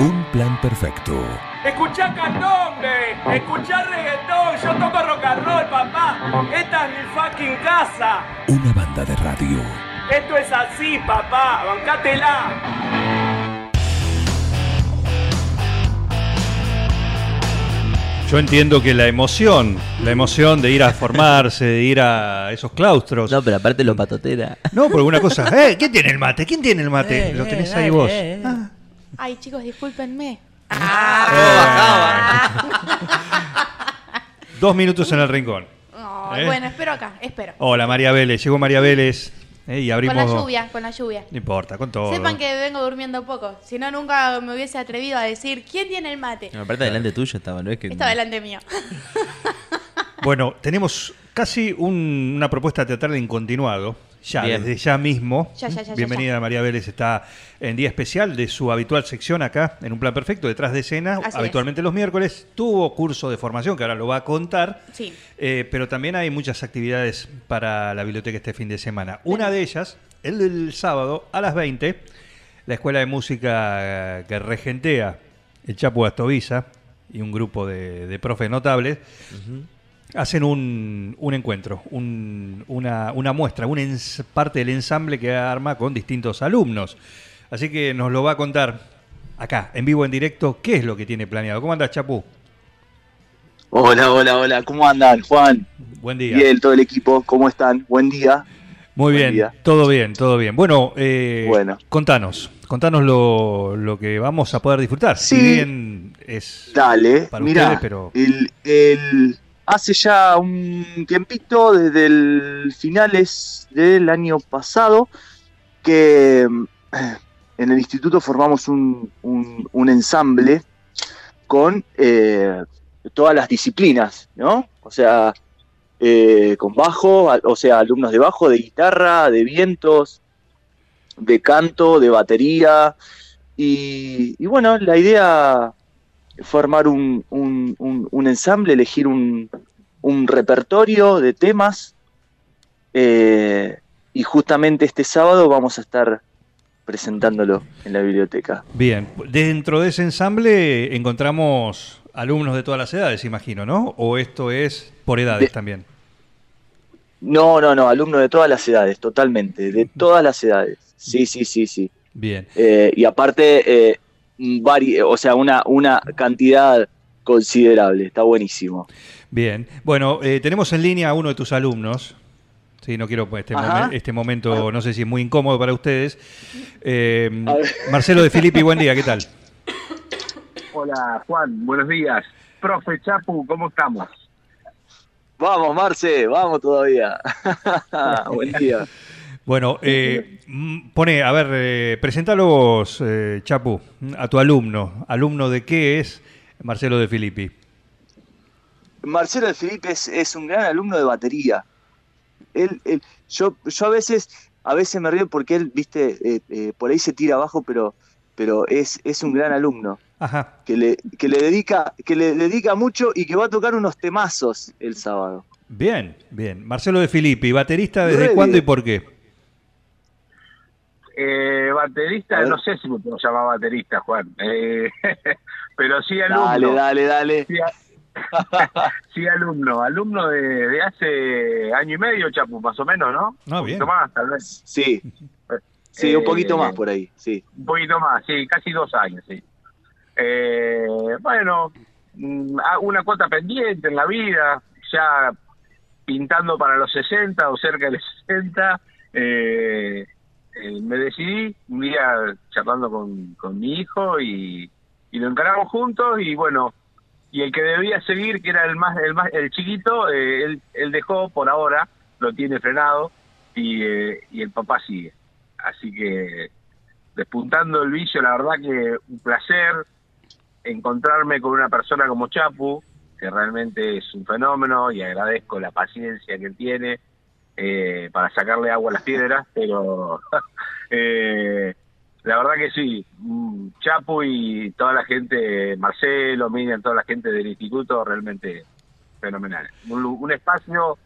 Un plan perfecto. Escuchá candombe, escuchá reggaetón, yo toco rock and roll, papá. Esta es mi fucking casa. Una banda de radio. Esto es así, papá, bancátela. Yo entiendo que la emoción, la emoción de ir a formarse, de ir a esos claustros. No, pero aparte lo patotera. No, por alguna cosa. ¿Eh? ¿Quién tiene el mate? ¿Quién tiene el mate? Eh, Lo eh, tenés dale, ahí vos. eh, eh. Ah. Ay, chicos, discúlpenme. Dos minutos en el rincón. Oh, ¿Eh? Bueno, espero acá, espero. Hola, María Vélez. Llegó María Vélez eh, y abrimos. Con la lluvia, con la lluvia. No importa, con todo. Sepan que vengo durmiendo poco. Si no, nunca me hubiese atrevido a decir quién tiene el mate. No, aparte delante tuyo estaba, ¿no? Es que... Estaba delante mío. Bueno, tenemos casi un- una propuesta teatral en continuado. Ya, Bien. desde ya mismo. Ya, ya, ya, Bienvenida María Vélez, está en día especial de su habitual sección acá, en un plan perfecto, detrás de escena, Así habitualmente los miércoles. Tuvo curso de formación, que ahora lo va a contar. Sí. Eh, pero también hay muchas actividades para la biblioteca este fin de semana. Una de ellas, el del sábado a las 20, la Escuela de Música eh, que regentea el Chapo Astoviza y un grupo de, de profes notables. Hacen un, un encuentro, un- una, una muestra, una parte del ensamble que arma con distintos alumnos. Así que nos lo va a contar acá, en vivo, en directo, qué es lo que tiene planeado. ¿Cómo andas, Chapu? Hola, hola, hola. ¿Cómo andan, Juan? Buen día. Y el, todo el equipo, ¿cómo están? Buen día. Muy Buen bien, día. todo bien, todo bien. Bueno, eh, Bueno. contanos, contanos lo, lo que vamos a poder disfrutar. Si Sí. bien es Dale, para ustedes, pero el, el- hace ya un tiempito, desde el finales del año pasado, que eh, en el instituto formamos un, ensamble con eh, todas las disciplinas, ¿no? O sea, eh, con bajo, o sea, alumnos de bajo, de guitarra, de vientos, de canto, de batería. Y bueno, la idea formar un, un- un- un ensamble, elegir un, un repertorio de temas. eh, y justamente este sábado vamos a estar presentándolo en la biblioteca. bien. Dentro de ese ensamble encontramos alumnos de todas las edades, imagino, ¿no? ¿O esto es por edades De- también? No, no, no, alumnos de todas las edades, totalmente, de todas las edades. Sí, sí, sí, sí. Bien. Eh, y aparte, eh, vari- o sea, una, una cantidad considerable, está buenísimo. Bien. Bueno, eh, tenemos en línea a uno de tus alumnos. Sí, no quiero pues, este, momen- este momento, no sé si es muy incómodo para ustedes. Eh. Marcelo de Filippi, buen día, ¿qué tal? Hola Juan, buenos días. Profe Chapu, ¿cómo estamos? Vamos, Marce, vamos todavía. Buen día. Bueno, eh, mm, pone, a ver, eh, presentalos, eh, Chapu, a tu alumno. ¿Alumno de qué es Marcelo de Filippi? Marcelo de Felipe es, es un gran alumno de batería. Él, él- yo, yo a veces, a veces me río porque él, viste, eh, eh, por ahí se tira abajo, pero, pero es, es un gran alumno Ajá. que le, que le dedica, que le dedica mucho y que va a tocar unos temazos el sábado. Bien, bien. Marcelo de Filippi, baterista, ¿desde Re cuándo y por qué? Eh, baterista, no sé si me puedo llamar baterista, Juan. Eh, pero sí alumno. Dale, dale, dale. Sí, a- sí, alumno. Alumno de, de hace año y medio, Chapu, más o menos, ¿no? Ah, Un bien. poquito más, tal vez. Sí, sí, un Eh, poquito más por ahí, sí. Un poquito más, sí, casi dos años, sí. Eh, bueno, mm, ah, una cuota pendiente en la vida, ya pintando para los 60 o cerca de los 60, eh, eh, me decidí un día charlando con, con mi hijo y, y lo encaramos juntos y bueno, y el que debía seguir, que era el más el más el chiquito, eh, él, él dejó por ahora, lo tiene frenado y, eh, y el papá sigue. Así que despuntando el vicio, la verdad que un placer encontrarme con una persona como Chapu, que realmente es un fenómeno y agradezco la paciencia que tiene eh, para sacarle agua a las piedras, pero eh, la verdad que sí, mm, Chapu y toda la gente, Marcelo, Miriam, toda la gente del instituto, realmente fenomenal. Un, espacio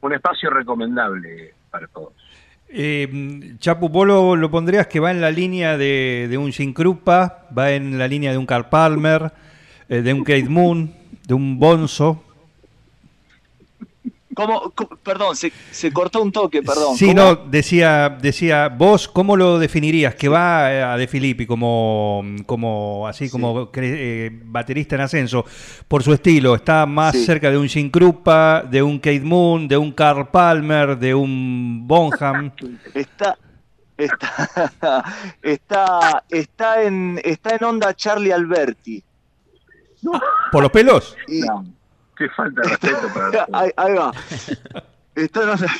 un espacio recomendable para todos. Eh, Chapu, vos lo, pondrías que va en la línea de, de un Jim Krupa, va en la línea de un Carl Palmer, eh, de un Kate Moon, de un Bonzo. ¿Cómo, cómo- perdón, se, se cortó un toque, perdón. Sí, ¿Cómo? no, decía, decía, vos, ¿cómo lo definirías? Que va eh, a De Filippi como, como así como eh, baterista en ascenso, por su estilo, está más Sí. cerca de un Jim Krupa, de un Kate Moon, de un Carl Palmer, de un Bonham. Está, está, está, está en, está en onda Charlie Alberti. ¿Por los pelos? No, qué falta de respeto para ahí, ahí va.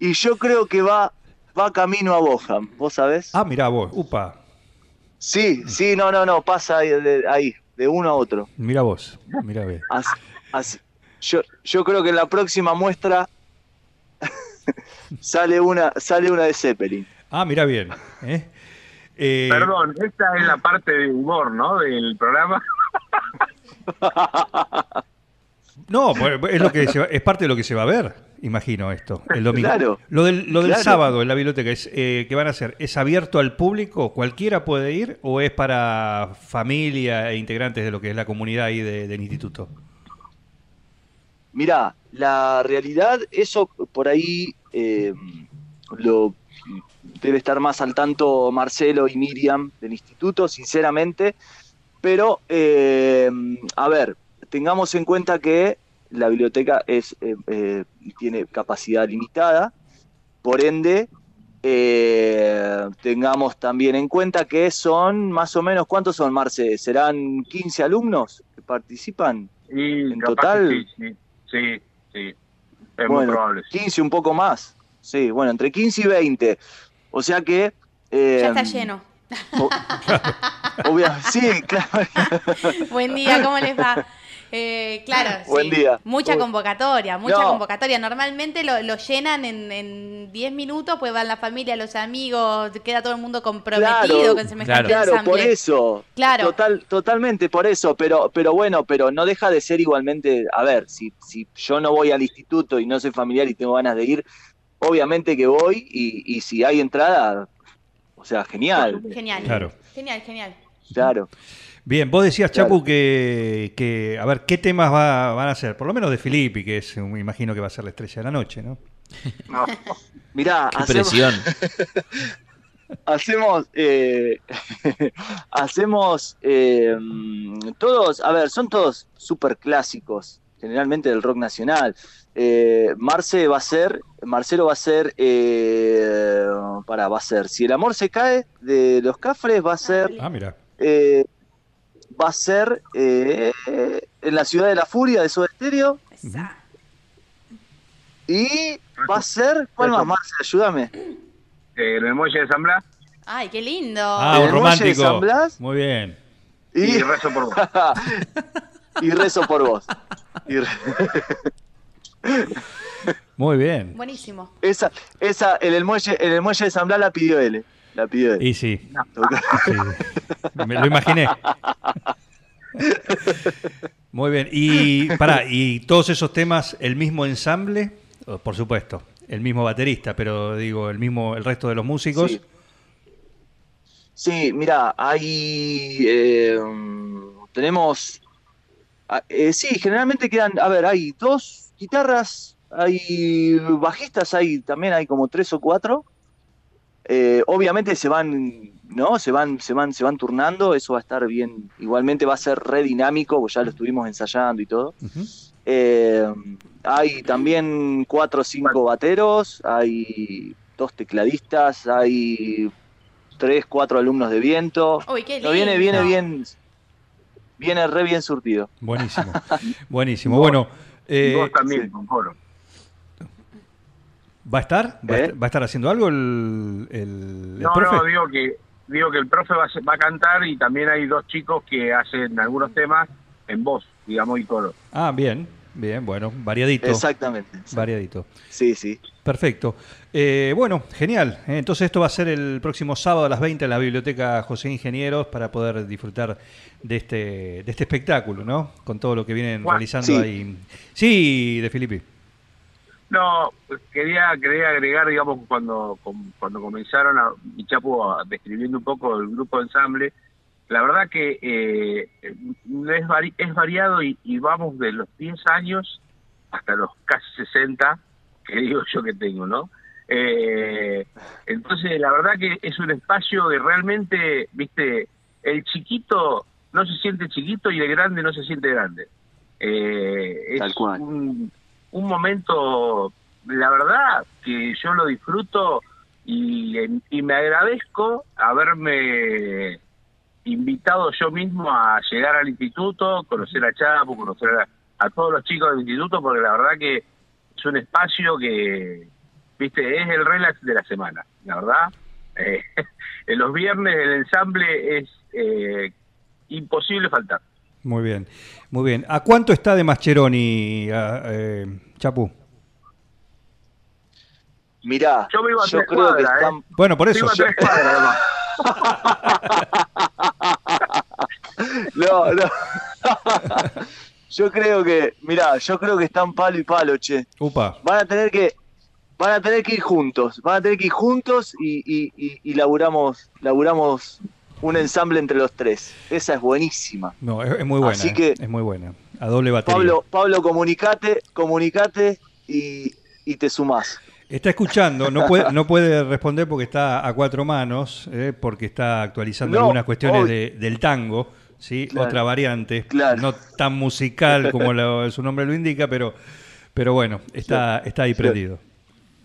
Y yo creo que va, va camino a Boham, ¿vos sabés? Ah, mirá vos, upa, Sí, sí, no, no, no, pasa ahí, de, ahí, de uno a otro. mirá vos. Así- así. Yo, yo creo que en la próxima muestra sale una, sale una de Zeppelin. Ah, mirá bien. ¿eh? Eh, Perdón, esta es la parte de humor, ¿no? Del programa. No, pues, es, lo que se va- es parte de lo que se va a ver, imagino esto, el domingo. Claro. Lo del, lo del Claro. sábado en la biblioteca, es, eh, ¿qué van a hacer? ¿Es abierto al público? ¿Cualquiera puede ir? ¿O es para familia e integrantes de lo que es la comunidad ahí de- del instituto? Mirá, la realidad, eso por ahí eh, lo debe estar más al tanto Marcelo y Miriam del instituto, sinceramente. Pero, eh, a ver, tengamos en cuenta que la biblioteca es eh, eh, tiene capacidad limitada, por ende, eh, tengamos también en cuenta que son más o menos, ¿cuántos son, Marce? ¿Serán 15 alumnos que participan? Y En total- sí, sí. Es muy probable. sí. 15, un poco más. Sí, bueno, entre 15 y 20. O sea que... eh, Ya está lleno. o- obvia- sí, claro. Buen día, ¿cómo les va? Eh, claro, Buen sí. día. Mucha Uy. convocatoria, mucha No. convocatoria. Normalmente lo, lo llenan en, en 10 minutos, pues van la familia, los amigos, queda todo el mundo comprometido Claro, con semejante Claro, ensamble. por eso. Claro. Total, totalmente por eso, pero, pero bueno, pero no deja de ser igualmente, a ver, si, si yo no voy al instituto y no soy familiar y tengo ganas de ir, obviamente que voy y, y si hay entrada, o sea, genial, Genial. Claro. Genial, genial. claro. Bien, vos decías, Claro. Chapu, que, que, a ver, ¿qué temas va- van a hacer? Por lo menos de Filippi, que es, me imagino que va a ser la estrella de la noche, ¿no? No, Mirá, Qué hacemos- presión. hacemos eh, hacemos eh, todos a ver son todos super clásicos generalmente del rock nacional eh, Marce va a ser Marcelo va a ser eh, para va a ser si el amor se cae de los cafres va a ser Ah, mira. eh, va a ser eh, en la ciudad de la furia de Soda Stereo Esa. y va a ser ¿cuál más Marce ayúdame eh, en el muelle de San Blas Ay, qué lindo. Ah, ¿El un muelle de romántico. San Blas? Muy bien. y, y rezo por vos. y rezo por vos Y re- Muy bien. Buenísimo. Esa, esa, en el muelle, en el muelle de San Blas la pidió él. La él. Y sí, sí. Me lo imaginé. Muy bien. Y para y todos esos temas, el mismo ensamble, Oh, por supuesto, el mismo baterista, pero digo, el mismo, el resto de los músicos. Sí. Sí, mira, hay. eh, tenemos. ah, eh, sí, generalmente quedan. A ver, hay dos guitarras, hay bajistas, hay también hay como tres o cuatro. Eh, obviamente se van, ¿no? Se van, se van, se van turnando, eso va a estar bien. Igualmente va a ser re dinámico, pues ya lo estuvimos ensayando y todo. Eh, hay también cuatro o cinco bateros, hay dos tecladistas, hay tres, cuatro alumnos de viento. Uy, qué lindo. No, viene, viene bien, viene re bien surtido. Buenísimo. Buenísimo. Bueno, Y eh, vos también, sí. con coro. ¿Va a estar? ¿Va, a ¿Eh? va a estar haciendo algo el, el, el No, profe? no, digo que digo que el profe va a, ser- va a cantar y también hay dos chicos que hacen algunos temas en voz, digamos, y coro. Ah, bien, bien, bueno, variadito. Exactamente. Variadito. Sí, sí. Perfecto. Eh, bueno, genial. Eh, Entonces esto va a ser el próximo sábado a las 20 en la Biblioteca José Ingenieros para poder disfrutar de este, de este espectáculo, ¿no? Con todo lo que vienen Juan, realizando sí. ahí. Sí, de Filippi. No, quería, quería agregar, digamos, cuando, cuando comenzaron a, y Chapo describiendo un poco el grupo de ensamble, la verdad que eh, es, vari- es variado y, y vamos de los 10 años hasta los casi 60, que digo yo que tengo, ¿no? Eh, entonces, la verdad que es un espacio que realmente, viste, el chiquito no se siente chiquito y el grande no se siente grande. Eh, es Tal cual. Un, un momento, la verdad, que yo lo disfruto y, me agradezco haberme invitado yo mismo a llegar al instituto, conocer a Chapo, conocer a, a todos los chicos del instituto, porque la verdad que es un espacio que, viste, es el relax de la semana, la verdad. Eh, en los viernes el ensamble es eh, imposible faltar. Muy bien, muy bien. ¿A cuánto está de Mascheroni, a- eh, Chapu? Mirá, Yo vivo a yo tres creo que cuadras, ¿eh? están... Bueno, por eso. Vivo a tres cuadras, además. No, no. yo creo que, mirá, yo creo que están palo y palo, che. Upa. Van a tener que, van a tener que ir juntos, van a tener que ir juntos y, y, y, y laburamos, laburamos un ensamble entre los tres. Esa es buenísima. No, es, es muy buena. Así eh, que- es muy buena. A doble batería. Pablo, Pablo, comunicate, comunicate y, y te sumás. Está escuchando, no puede, no puede responder porque está a cuatro manos, eh, porque está actualizando No, algunas cuestiones de- del tango, ¿sí? Claro. otra variante, Claro. no tan musical como lo- su nombre lo indica, pero, pero bueno, está, está ahí prendido.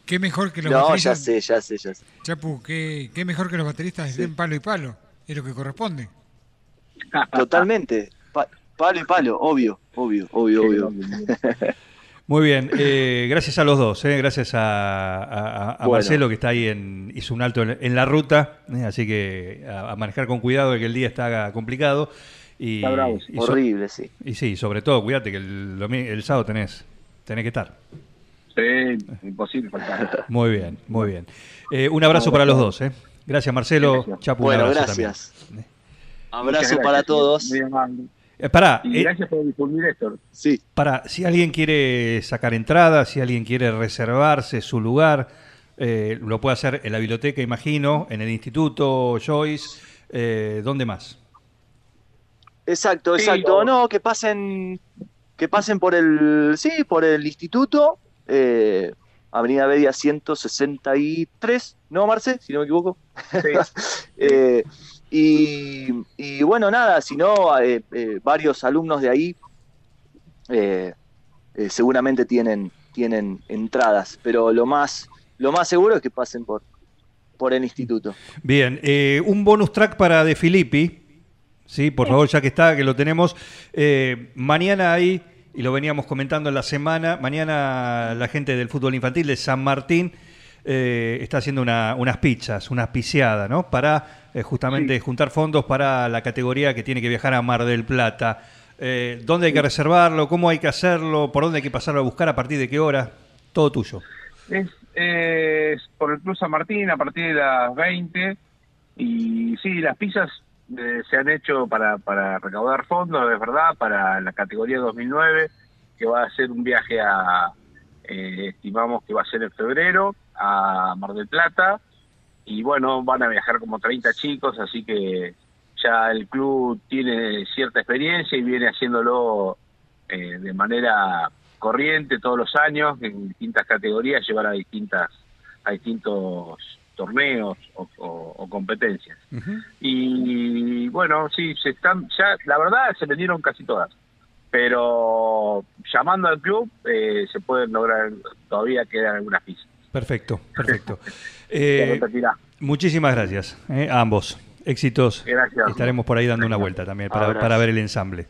Qué mejor que los No, ya bateristas. sé, ya sé, ya sé. Chapu, qué, qué mejor que los bateristas den palo y palo. Es lo que corresponde. Totalmente. Pa- palo y palo, obvio, obvio, obvio, obvio. Muy bien, eh, gracias a los dos, eh, gracias a, a- a Bueno. Marcelo que está ahí, en, hizo un alto en, en la ruta, eh, así que a, a manejar con cuidado de que el día está complicado. Y, Está bravo, y so- Horrible, sí. y sí, sobre todo, cuídate que el, sábado tenés, tenés que estar. Sí, imposible faltar. Muy bien, muy bien. Eh, un abrazo para los dos. ¿eh? Gracias, Marcelo. Gracias. Chapu, Bueno, abrazo gracias. también. Abrazo para todos. muy amable. Eh, pará, Y eh, gracias por difundir esto. Sí. pará, si alguien quiere sacar entrada, si alguien quiere reservarse su lugar, eh, lo puede hacer en la biblioteca, imagino, en el instituto, Joyce, eh, ¿dónde más? Exacto, Sí, exacto. o- No, que pasen, que pasen por el, sí, por el instituto, eh, Avenida Bedia 163, ¿no, Marce? Si no me equivoco. Eh, y, y bueno, nada, si no, eh, eh, varios alumnos de ahí eh, eh, seguramente tienen, tienen entradas, pero lo más, lo más seguro es que pasen por, por el instituto. Bien, eh, un bonus track para De Filippi. Sí, por favor, ya que está, que lo tenemos. Eh, mañana hay, y lo veníamos comentando en la semana, mañana la gente del fútbol infantil de San Martín eh, está haciendo una- unas pizzas, una piciada, ¿no? Para eh, justamente juntar fondos para la categoría que tiene que viajar a Mar del Plata. Eh, ¿Dónde hay que reservarlo? ¿Cómo hay que hacerlo? ¿Por dónde hay que pasarlo a buscar? ¿A partir de qué hora? Todo tuyo. Es, es por el Club San Martín a partir de las 20 y sí, las pizzas eh, se han hecho para, para recaudar fondos, es verdad, para la categoría 2009, que va a ser un viaje a, eh, estimamos que va a ser en febrero, a Mar del Plata, y bueno, van a viajar como 30 chicos, así que ya el club tiene cierta experiencia y viene haciéndolo eh, de manera corriente todos los años en distintas categorías llevar a distintas a distintos torneos o, o- o competencias y bueno sí se están ya la verdad se vendieron casi todas pero llamando al club eh, se pueden lograr todavía quedan algunas pistas Perfecto, perfecto. Eh. Muchísimas gracias eh, a ambos. Éxitos. Gracias. Estaremos por ahí dando una vuelta también para, para ver el ensamble.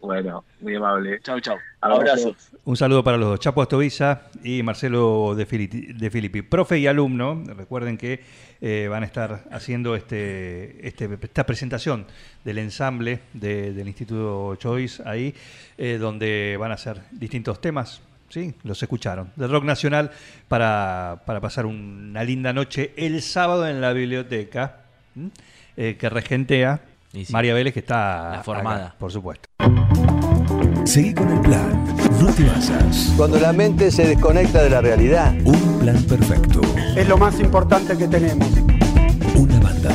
Bueno muy amable Chau, chau. Abrazo. Un saludo para los dos, Chapo Astoviza y Marcelo de Filippi, de Filippi. Profe y alumno, recuerden que eh, van a estar haciendo este, este- esta presentación del ensamble de- del Instituto Choice ahí, eh, donde van a hacer distintos temas. Sí, los escucharon. De rock nacional para, para pasar una linda noche el sábado en la biblioteca eh, que regentea sí. María Vélez, que está La formada. acá, por supuesto. Seguí con el plan. No te basas. Cuando la mente se desconecta de la realidad. Un plan perfecto. Es lo más importante que tenemos. Una banda